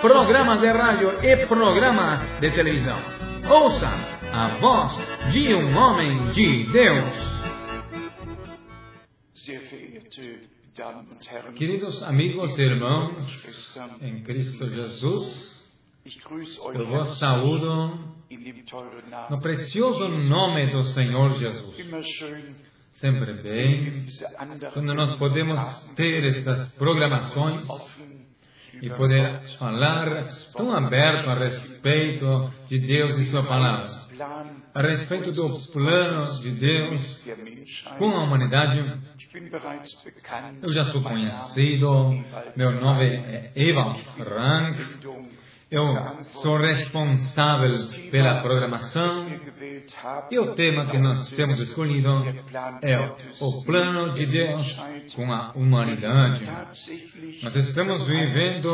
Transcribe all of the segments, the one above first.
programas de rádio e programas de televisão. Ouça a voz de um homem de Deus. Queridos amigos e irmãos em Cristo Jesus, eu vos saúdo no precioso nome do Senhor Jesus. Sempre bem, quando nós podemos ter estas programações e poder falar tão aberto a respeito de Deus e Sua palavra, a respeito do plano de Deus com a humanidade. Eu já sou conhecido, meu nome é Ewald Frank, eu sou responsável pela programação e o tema que nós temos escolhido é o plano de Deus com a humanidade. Nós estamos vivendo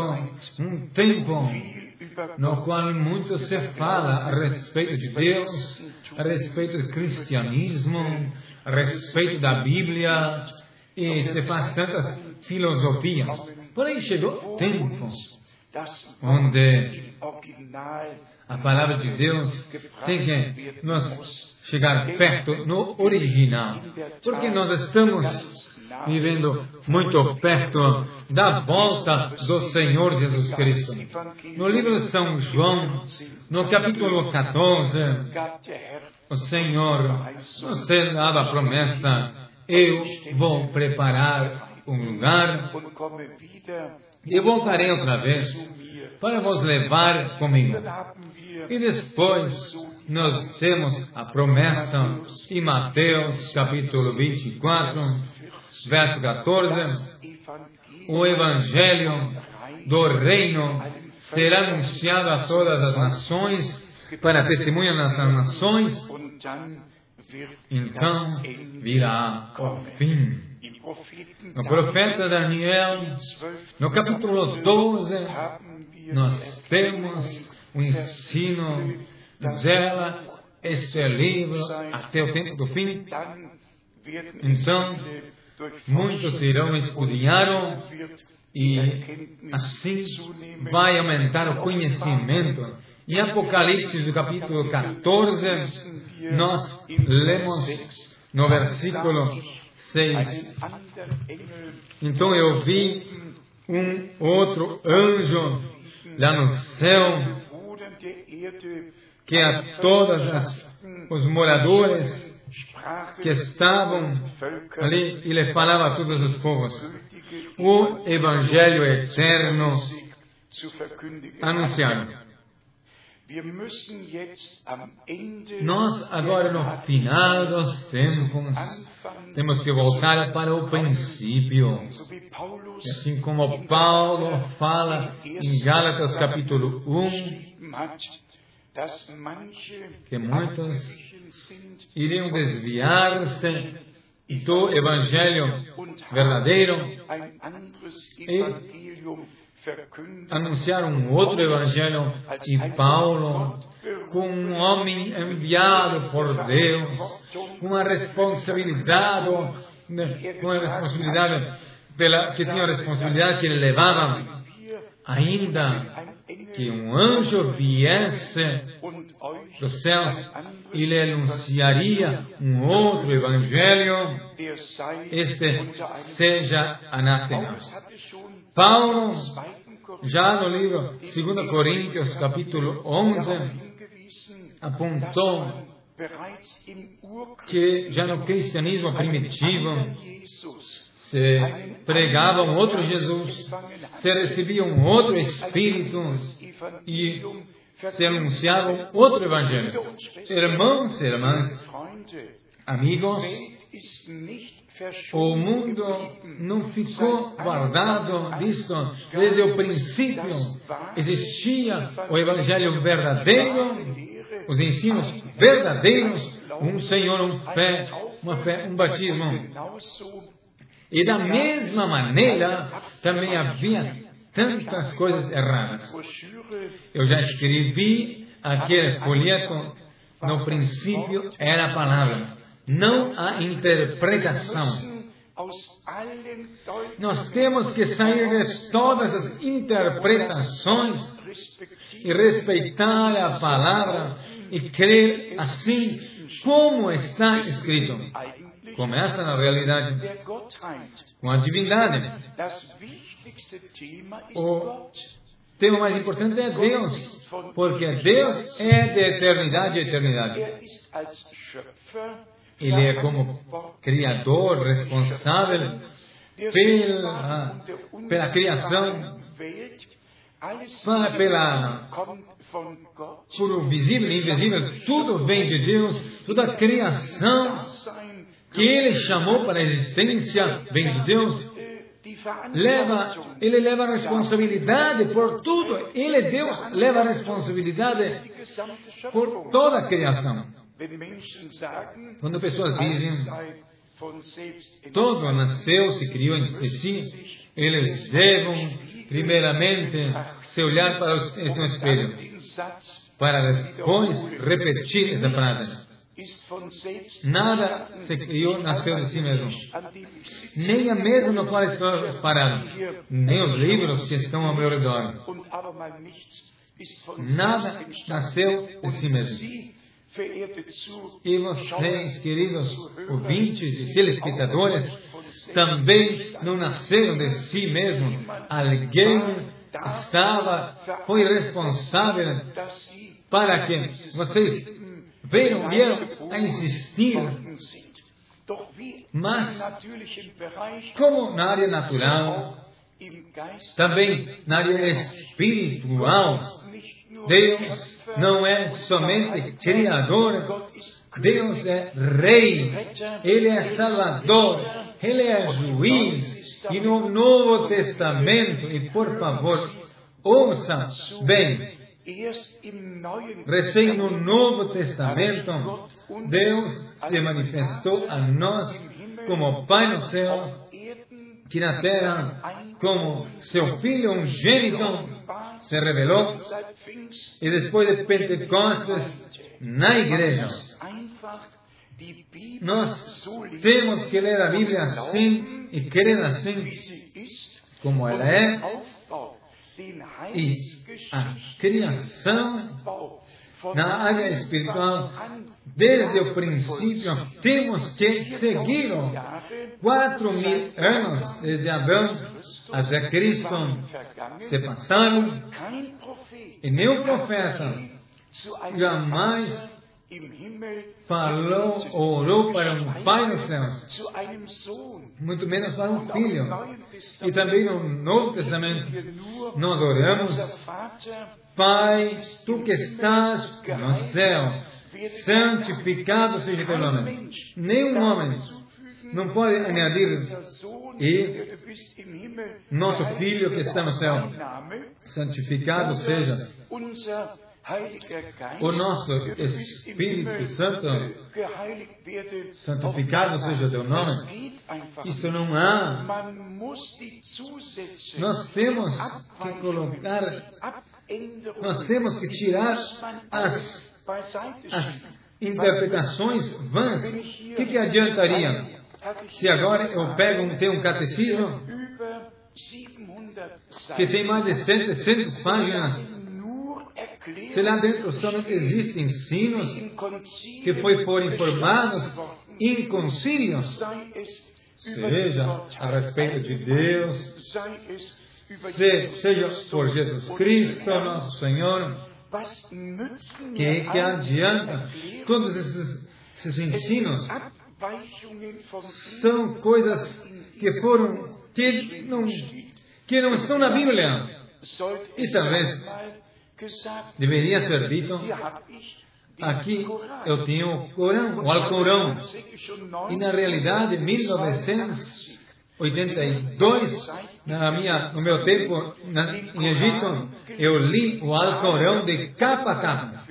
um tempo no qual muito se fala a respeito de Deus, a respeito do cristianismo, a respeito da Bíblia, e se faz tantas filosofias. Porém, chegou tempo onde a palavra de Deus tem que nos chegar perto no original, porque nós estamos vivendo muito perto da volta do Senhor Jesus Cristo. No livro de São João, no capítulo 14, o Senhor nos dava a promessa: eu vou preparar um lugar e voltarei outra vez para vos levar comigo. E depois nós temos a promessa em Mateus capítulo 24, verso 14, o Evangelho do Reino será anunciado a todas as nações para testemunha nas nações, então virá o fim. No profeta Daniel, no capítulo 12, nós temos o ensino, zela este livro até o tempo do fim. Então, muitos irão escudriñar e assim vai aumentar o conhecimento. Em Apocalipse, do capítulo 14, nós lemos no versículo 6. Então eu vi um outro anjo lá no céu que a todos os moradores que estavam ali, ele falava a todos os povos o Evangelho eterno anunciado. Nós, agora no final dos tempos, temos que voltar para o princípio. E assim como Paulo fala em Gálatas capítulo 1, que muitos iriam desviar-se do Evangelho verdadeiro e anunciar um outro evangelho e Paulo, com um homem enviado por Deus, com a responsabilidade, com a responsabilidade pela, que tinha responsabilidade que ele levava, ainda que um anjo viesse dos céus e lhe anunciaria um outro evangelho, este seja anátema. Paulo, já no livro 2 Coríntios, capítulo 11, apontou que já no cristianismo primitivo se pregava um outro Jesus, se recebia um outro Espírito e se anunciava outro Evangelho. Irmãos e irmãs, amigos, O mundo não ficou guardado disso. Desde o princípio existia o Evangelho verdadeiro, os ensinos verdadeiros, um Senhor, um fé, uma fé, um batismo. E da mesma maneira, também havia tantas coisas erradas. Eu já escrevi aquele folheto, no princípio era a palavra não a interpretação. Nós temos que sair de todas as interpretações e respeitar a palavra e crer assim como está escrito. Começa na realidade. Com a divindade. O tema mais importante é Deus, porque Deus é de eternidade a eternidade. Ele é como criador responsável pela, pela criação, pela, por o visível e invisível, tudo vem de Deus, toda a criação que Ele chamou para a existência vem de Deus. Leva, ele leva a responsabilidade por tudo. Ele, Deus, leva a responsabilidade por toda a criação. Quando pessoas dizem todo nasceu, se criou em si, eles devem, primeiramente, se olhar para o espelho, para depois repetir essa frase. Nada se criou, nasceu de si mesmo. Nem a mesa no qual estou parado, nem os livros que estão ao meu redor. Nada nasceu de si mesmo. E vocês, queridos ouvintes e telespectadores, também não nasceram de si mesmo. Alguém estava, foi responsável para que vocês vieram, vieram a existir. Mas, como na área natural, também na área espiritual, Deus não é somente Criador, Deus é Rei, Ele é Salvador, Ele é Juiz. E no Novo Testamento, e por favor, ouça bem, recém no Novo Testamento, Deus se manifestou a nós como Pai no céu, que na terra, como seu Filho ungênito, se revelou e depois de Pentecostes na igreja. Nós temos que ler a Bíblia assim e crer assim como ela é e a criação na área espiritual, desde o princípio, temos que seguir quatro mil anos desde Adão até Cristo se passaram e nenhum profeta jamais falou, orou para um pai nos céus, muito menos para um filho. E também no Novo Testamento, nós oramos, Pai, tu que estás no céu, santificado seja teu nome. Nenhum homem não pode añadir e nosso filho que está no céu, santificado seja o nosso Espírito Santo, santificado seja o teu nome, isso não há. Nós temos que colocar, nós temos que tirar as, as interpretações vãs. O que, que adiantaria? Se agora eu pego um, tenho um catecismo que tem mais de 700 páginas se lá dentro somente existem ensinos que foi foram informados em concílios, seja a respeito de Deus, se, seja por Jesus Cristo, nosso Senhor, que, que adianta todos esses, esses ensinos são coisas que foram que não, que não estão na Bíblia. E talvez deveria ser dito: Aqui eu tenho o Corão, o Alcorão. E na realidade, em 1982, na minha, no meu tempo na, em Egito, eu li o Alcorão de capa a capa.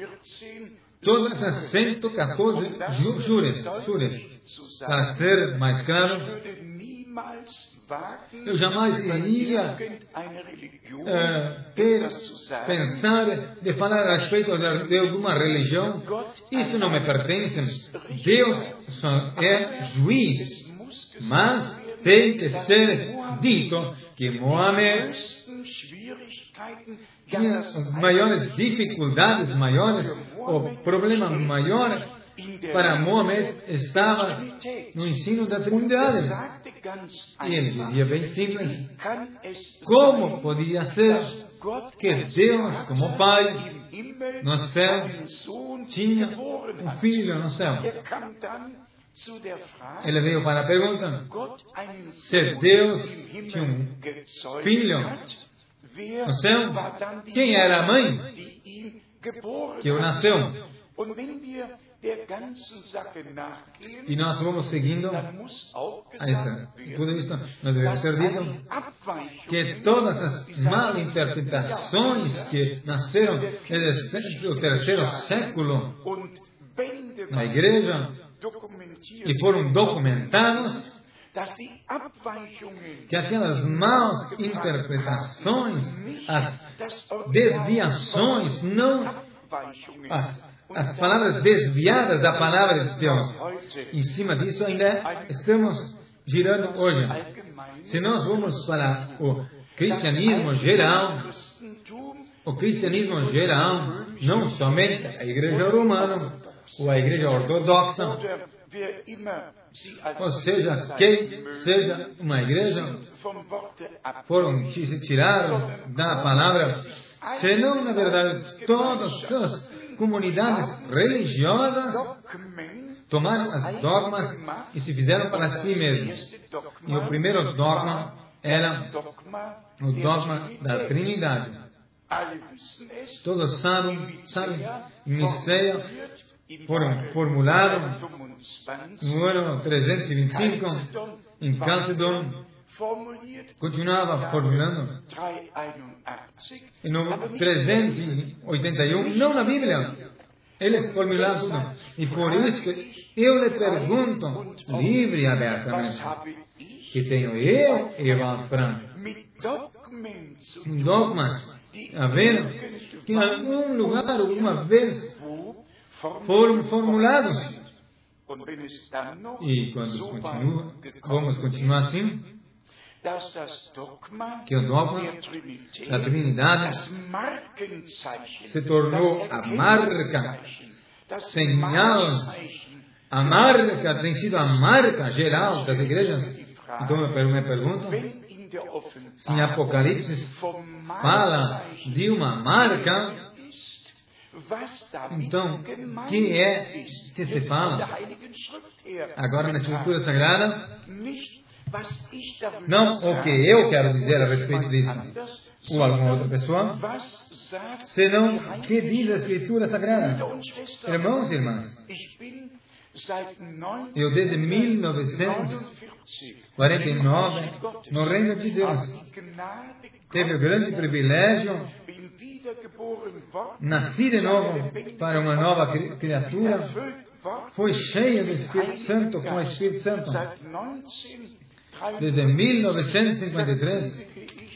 Todas as 114 juras, juras. Para ser mais claro, eu jamais iria uh, ter, pensar de falar a respeito de, de alguma religião. Isso não me pertence. Deus é juiz. Mas tem que ser dito que Mohamed tinha as maiores dificuldades, maiores, o problema maior para Mohamed estava no ensino da Trindade. E ele dizia bem simples: como podia ser que Deus, como Pai, no céu, tinha um filho no céu? Ele veio para a pergunta: se Deus tinha um filho no céu, quem era a mãe que o nasceu? E nós vamos seguindo a essa. Tudo isso nós devemos ser dito que todas as malinterpretações que nasceram no terceiro século na igreja e foram documentados que aquelas maus interpretações, as desviações, não as as palavras desviadas da palavra de Deus. Em cima disso, ainda estamos girando hoje. Se nós vamos para o cristianismo geral, o cristianismo geral, não somente a igreja romana ou a igreja ortodoxa, ou seja, quem seja uma igreja, foram tiraram da palavra, senão, na verdade, todos os comunidades religiosas tomaram as dogmas e se fizeram para si mesmos. E o primeiro dogma era o dogma da Trindade. Todos sabem, sabem, em foram formulados no ano 325 em Calcedon continuava formulando no 381, não na Bíblia. Eles formularam tudo. E por isso que eu lhe pergunto, livre e abertamente, que tenho eu, Evan Frank, dogmas, a ver, que em algum lugar, alguma vez, foram formulados. E quando continua, vamos continuar assim, que o dogma da Trindade se tornou a marca, señal, a marca tem sido a marca geral das igrejas. Então eu me pergunto, se em Apocalipse fala de uma marca, então, que é que se fala agora na Escritura Sagrada? Não o que eu quero dizer a respeito disso, ou alguma outra pessoa, senão o que diz a Escritura Sagrada. Irmãos e irmãs, eu desde 1949, no reino de Deus, teve o grande privilégio nasci de novo para uma nova criatura, foi cheio do Espírito Santo com o Espírito Santo desde 1953,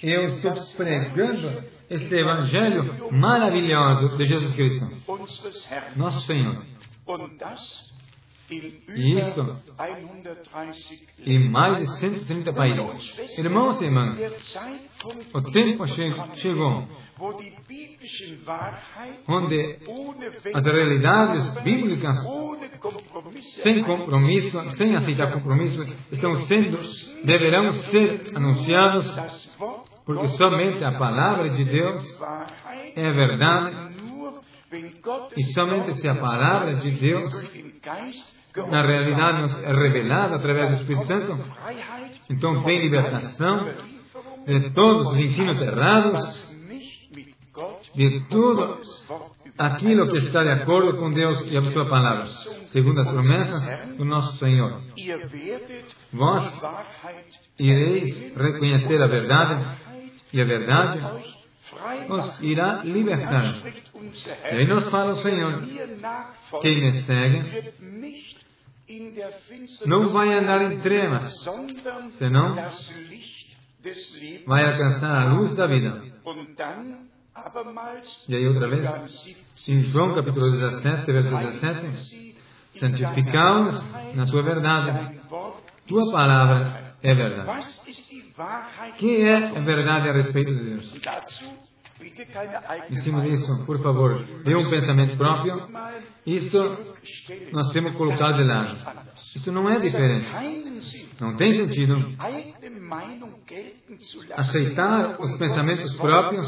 eu estou pregando este Evangelho maravilhoso de Jesus Cristo, nosso Senhor. Isso em mais de 130 países. Irmãos e irmãs, o tempo chegou onde as realidades bíblicas, sem compromisso, sem aceitar compromisso, estão sendo, deverão ser anunciados, porque somente a palavra de Deus é verdade, e somente se a palavra de Deus na realidade nos é revelada através do Espírito Santo, então vem libertação de todos os ensinos errados, de tudo aquilo que está de acordo com Deus e a sua palavra, segundo as promessas do nosso Senhor. Vós ireis reconhecer a verdade e a verdade nos irá libertar. E aí nos fala o Senhor, quem me segue não vai andar em trevas, senão vai alcançar a luz da vida. E aí outra vez, em João capítulo 17, verso 17, santificaos na tua verdade. Tua palavra é verdade. Que é a verdade a respeito de Deus? Em cima disso, por favor, dê um pensamento próprio. Isso nós temos que colocar de lado. Isso não é diferente. Não tem sentido aceitar os pensamentos próprios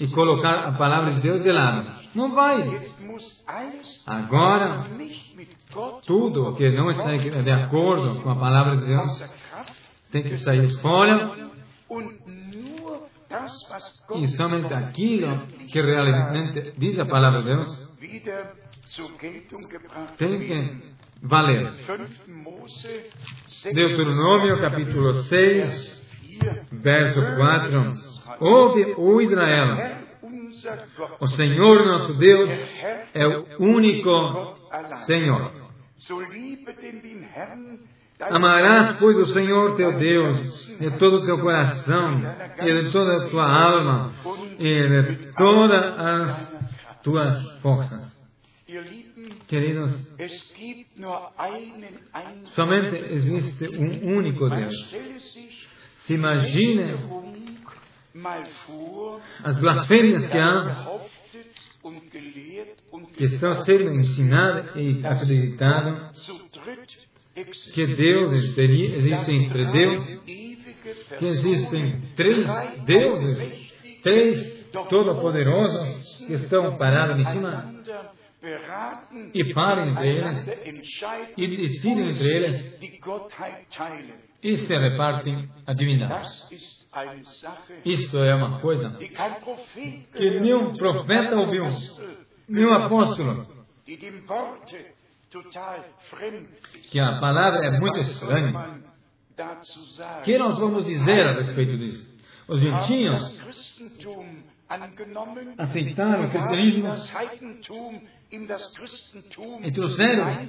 e colocar a palavra de Deus de lado. Não vai. Agora, tudo que não está de acordo com a palavra de Deus tem que sair fora e somente aquilo que realmente diz a palavra de Deus tem que valer. Deuteronômio capítulo 6, verso 4. Ouve, o Israel, o Senhor nosso Deus é o único Senhor. Amarás, pois, o Senhor teu Deus de todo o teu coração, e de toda a tua alma, e de todas as tuas forças. Queridos, somente existe um único Deus. Se imagine as blasfêmias que há, que estão sendo ensinadas e acreditadas que Deus existiria, existe entre Deus, que existem três deuses, três todo-poderosos que estão parados em cima e param entre eles e decidem entre eles e se repartem a divindade. Isto é uma coisa que nenhum profeta ouviu, nenhum apóstolo. Que a palavra é muito estranha. O que nós vamos dizer a respeito disso? Os gentios aceitaram o cristianismo e trouxeram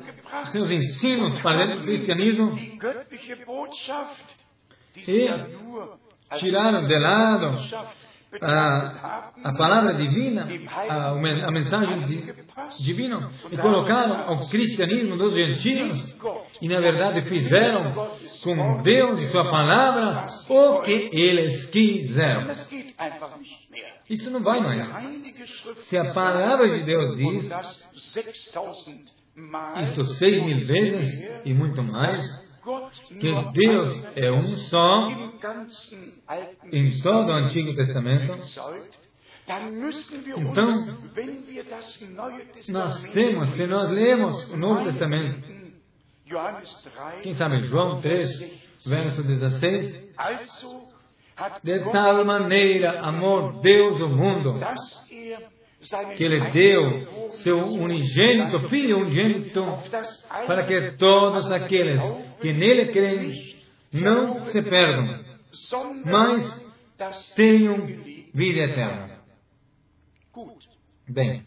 seus ensinos para dentro do cristianismo. E tiraram de lado a, a palavra divina, a, a mensagem divina, e colocaram o cristianismo dos gentios, e na verdade fizeram com Deus e Sua palavra o que eles quiseram. Isso não vai mais. Se a palavra de Deus diz isto seis mil vezes e muito mais, que Deus é um só em todo o Antigo Testamento, então, nós temos, se nós lemos o Novo Testamento, quem sabe João 3, verso 16, de tal maneira amou Deus o mundo, que Ele deu seu unigênito, Filho unigênito, para que todos aqueles que nele creem não se perdam, mas tenham vida eterna. Bem,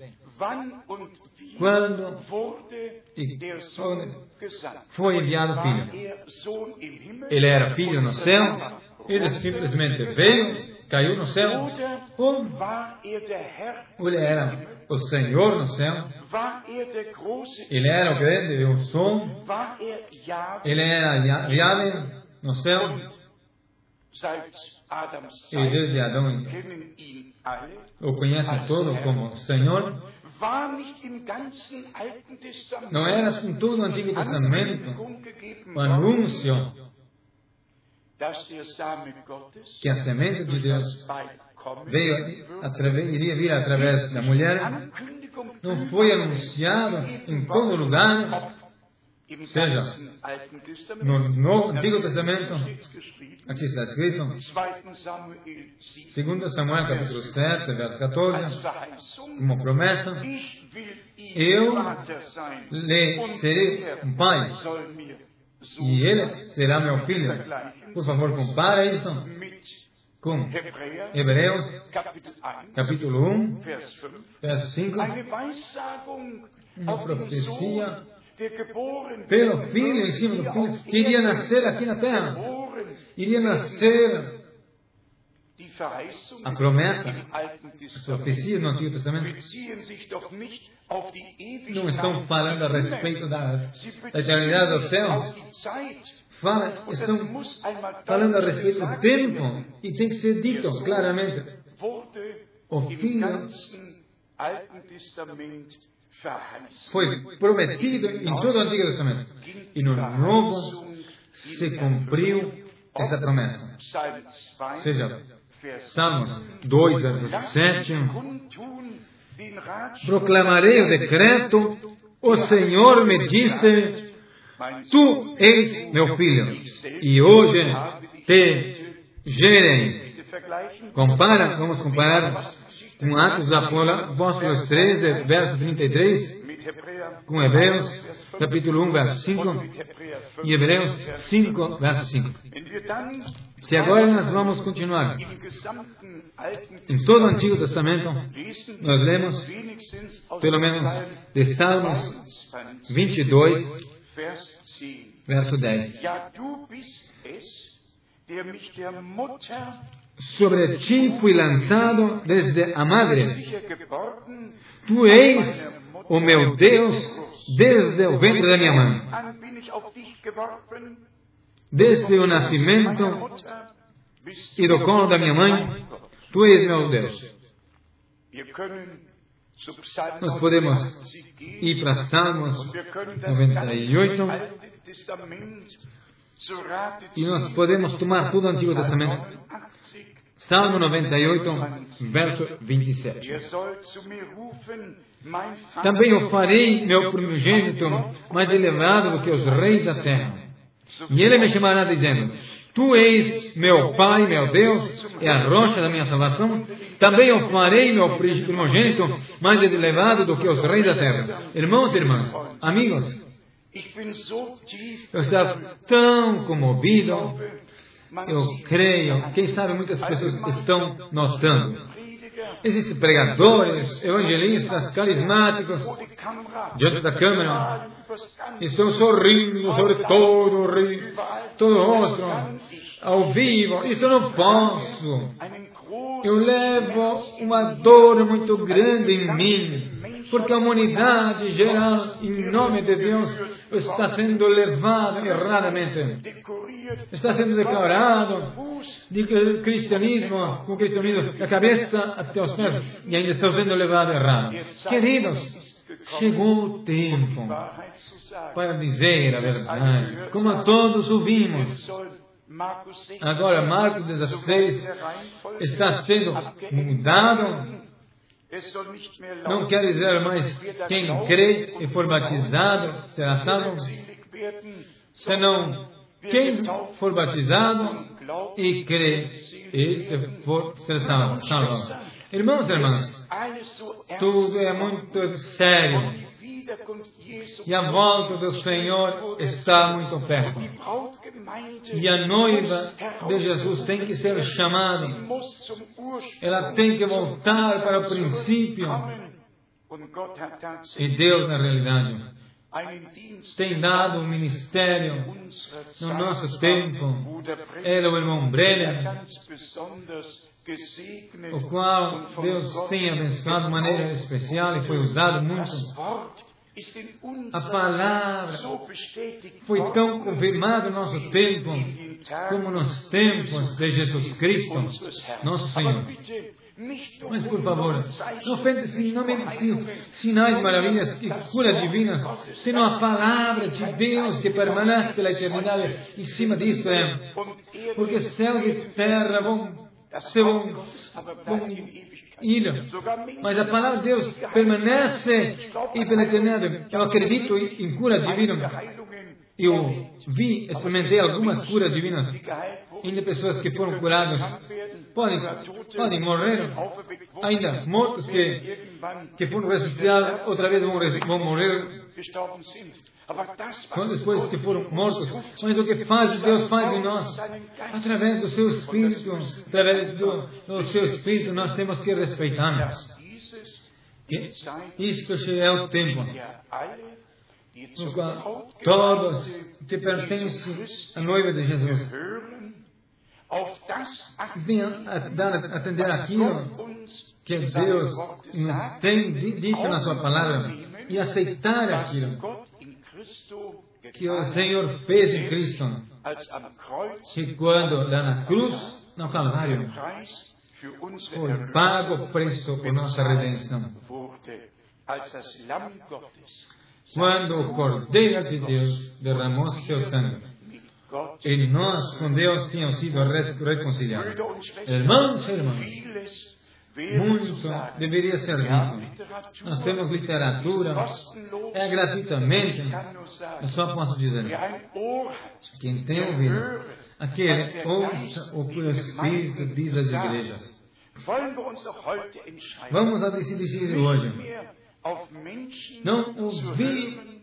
quando foi enviado o Filho? Ele era filho no céu, ele simplesmente veio, caiu no céu, ou ele era o Senhor no céu, ele era o grande e o som, ele era Yahweh no céu, e desde Adão o conhecem todo como Senhor, não era com todo o Antigo Testamento o anúncio que a semente de Deus veio através, iria vir através da mulher, não foi anunciado em todo lugar, seja no Novo, Antigo Testamento, aqui está escrito, 2 Samuel capítulo 7, verso 14, uma promessa, eu lhe serei um pai, e ele será meu filho. Por favor, compare isso com Hebreus, capítulo 1, verso 5, uma profecia pelo filho em cima do filho, que iria nascer aqui na terra, iria nascer a promessa, as profecias no Antigo Testamento não estão falando a respeito da, da eternidade dos céus, fala, estão falando a respeito do tempo e tem que ser dito claramente. O filho foi prometido em todo o Antigo Testamento. E no Novo se cumpriu essa promessa. Ou seja, Salmos 2, verso 7. Proclamarei o decreto, o Senhor me disse, Tu és meu filho, e hoje te gerei. Compara, vamos comparar com Atos dos Apóstolos 13, verso 33, com Hebreus, capítulo 1, verso 5, e Hebreus 5, verso 5. Se agora nós vamos continuar em todo o Antigo Testamento, nós lemos pelo menos de Salmos 22, verso 10. Sobre ti fui lançado desde a madre. Tu és o meu Deus desde o ventre da minha mãe. Desde o nascimento e do colo da minha mãe, tu és meu Deus. Nós podemos ir para Salmos 98 e nós podemos tomar todo o Antigo Testamento. Salmo 98, verso 27. Também eu farei meu primogênito mais elevado do que os reis da terra. E ele me chamará dizendo: Tu és meu Pai, meu Deus, é a rocha da minha salvação. Também eu farei meu primogênito mais elevado do que os reis da terra. Irmãos e irmãs, amigos, eu estava tão comovido. Eu creio, quem sabe muitas pessoas estão notando. Existem pregadores, evangelistas, carismáticos, diante da câmera, estão sorrindo sobre todo o rio, todo o rosto, ao vivo. Isso eu não posso. Eu levo uma dor muito grande em mim, porque a humanidade geral, em nome de Deus, está sendo levada erradamente. Está sendo declarado de cristianismo, o cristianismo da cabeça até os pés, e ainda está sendo levado errado. Queridos, chegou o tempo para dizer a verdade, como todos ouvimos. Agora, Marcos 16 está sendo mudado. Não quer dizer mais quem crê e for batizado será salvo, senão quem for batizado e crê, este for ser salvo. Irmãos e irmãs, tudo é muito sério. E a volta do Senhor está muito perto. E a noiva de Jesus tem que ser chamada. Ela tem que voltar para o princípio. E Deus, na realidade, tem dado um ministério no nosso tempo. Ele, o irmão Brenner, o qual Deus tem abençoado de maneira especial e foi usado muito a palavra foi tão confirmada no nosso tempo como nos tempos de Jesus Cristo, nosso Senhor. Mas, por favor, não ofende-se, não me sinais, maravilhas e curas divinas, senão a palavra de Deus que permanece pela eternidade em cima disso é. Porque céu e terra vão, se vão, vão ilha. Mas a palavra de Deus permanece eternidade. Eu acredito em cura divina. eu vi, experimentei algumas curas divinas ainda pessoas que foram curadas podem, podem morrer, ainda mortos que, que foram ressuscitados, outra vez vão, vão morrer quando depois que foram mortos, mas o que faz Deus faz em nós, através do seu Espírito, através do, do seu Espírito, nós temos que respeitar. Isto é o tempo. No qual todos que pertencem à noiva de Jesus venham atender aquilo que Deus nos tem dito na Sua palavra e aceitar aquilo que o Senhor fez em Cristo. Que quando lá na cruz, no Calvário, foi pago o preço por nossa redenção. Quando o Cordeiro de Deus derramou seu sangue, e nós com Deus tínhamos sido reconciliados. Irmãos e irmãs, muito deveria ser dito. Nós temos literatura, é gratuitamente. Eu só posso dizer, quem tem ouvido, aquele ouça o que o Espírito diz às igrejas. Vamos a decidir hoje. Não ouvir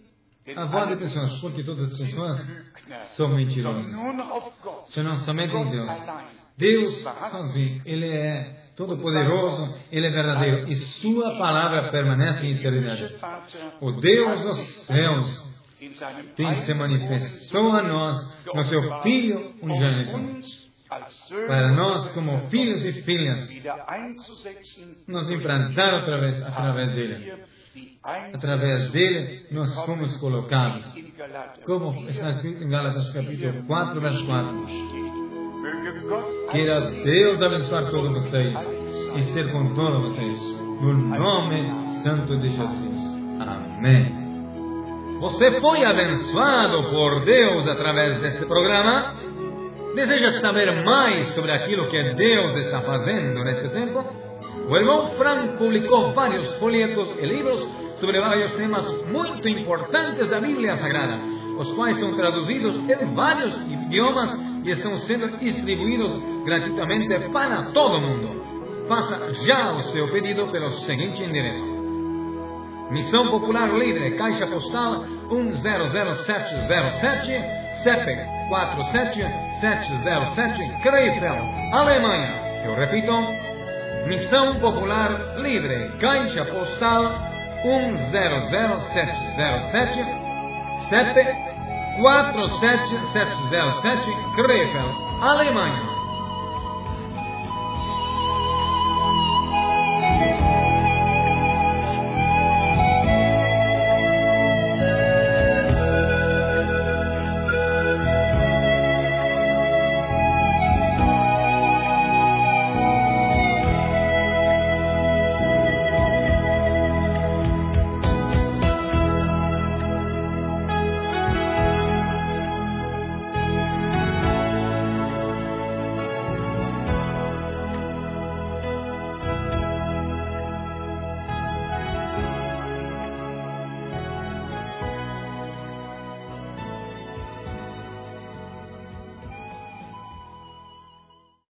a voz de pessoas, porque todas as pessoas são mentirosas. Senão somente em Deus. Deus sozinho, Ele é todo-poderoso, Ele é verdadeiro e Sua palavra permanece em eternidade. O Deus dos céus tem se manifestou a nós no Seu Filho unigênito. Para nós, como filhos e filhas, nos implantaram através, através dele. Através dele, nós fomos colocados. Como está escrito em Gálatas capítulo 4, verso 4. Queira Deus abençoar todos vocês e ser com todos vocês. No nome santo de Jesus. Amém. Você foi abençoado por Deus através deste programa? Deseja saber mais sobre aquilo que Deus está fazendo neste tempo? O irmão Frank publicou vários folhetos e livros sobre vários temas muito importantes da Bíblia Sagrada, os quais são traduzidos em vários idiomas e estão sendo distribuídos gratuitamente para todo mundo. Faça já o seu pedido pelo seguinte endereço. Missão Popular Livre, Caixa Postal 100707, CEP 47707, Krefeld, Alemanha. Eu repito, Missão Popular Livre, Caixa Postal 100707, CEP 47707 Krefeld, Alemanha.